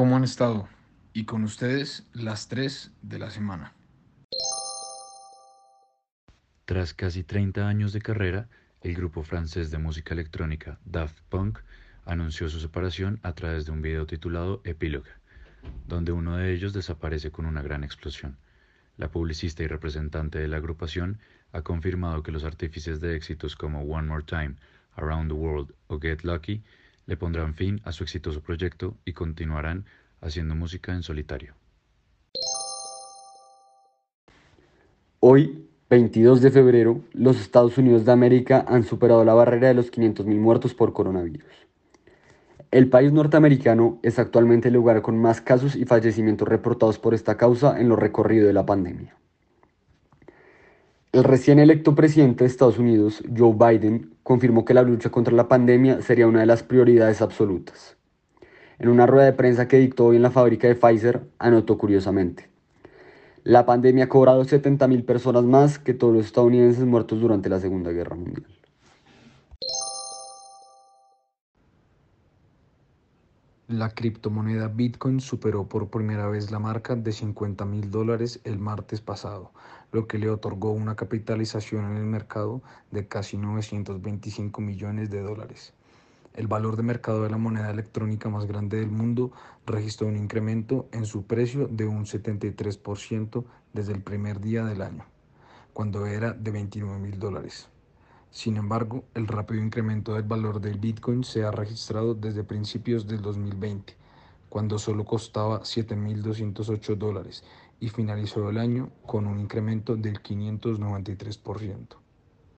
¿Cómo han estado? Y con ustedes las tres de la semana. Tras casi 30 años de carrera, el grupo francés de música electrónica Daft Punk anunció su separación a través de un video titulado Epilogue, donde uno de ellos desaparece con una gran explosión. La publicista y representante de la agrupación ha confirmado que los artífices de éxitos como One More Time, Around the World o Get Lucky le pondrán fin a su exitoso proyecto y continuarán haciendo música en solitario. Hoy, 22 de febrero, los Estados Unidos de América han superado la barrera de los 500.000 muertos por coronavirus. El país norteamericano es actualmente el lugar con más casos y fallecimientos reportados por esta causa en lo recorrido de la pandemia. El recién electo presidente de Estados Unidos, Joe Biden, confirmó que la lucha contra la pandemia sería una de las prioridades absolutas. En una rueda de prensa que dictó hoy en la fábrica de Pfizer, anotó curiosamente, la pandemia ha cobrado 70.000 personas más que todos los estadounidenses muertos durante la Segunda Guerra Mundial. La criptomoneda Bitcoin superó por primera vez la marca de 50 mil dólares el martes pasado, lo que le otorgó una capitalización en el mercado de casi 925 millones de dólares. El valor de mercado de la moneda electrónica más grande del mundo registró un incremento en su precio de un 73% desde el primer día del año, cuando era de 29 mil dólares. Sin embargo, el rápido incremento del valor del Bitcoin se ha registrado desde principios del 2020, cuando solo costaba 7.208 dólares y finalizó el año con un incremento del 593%.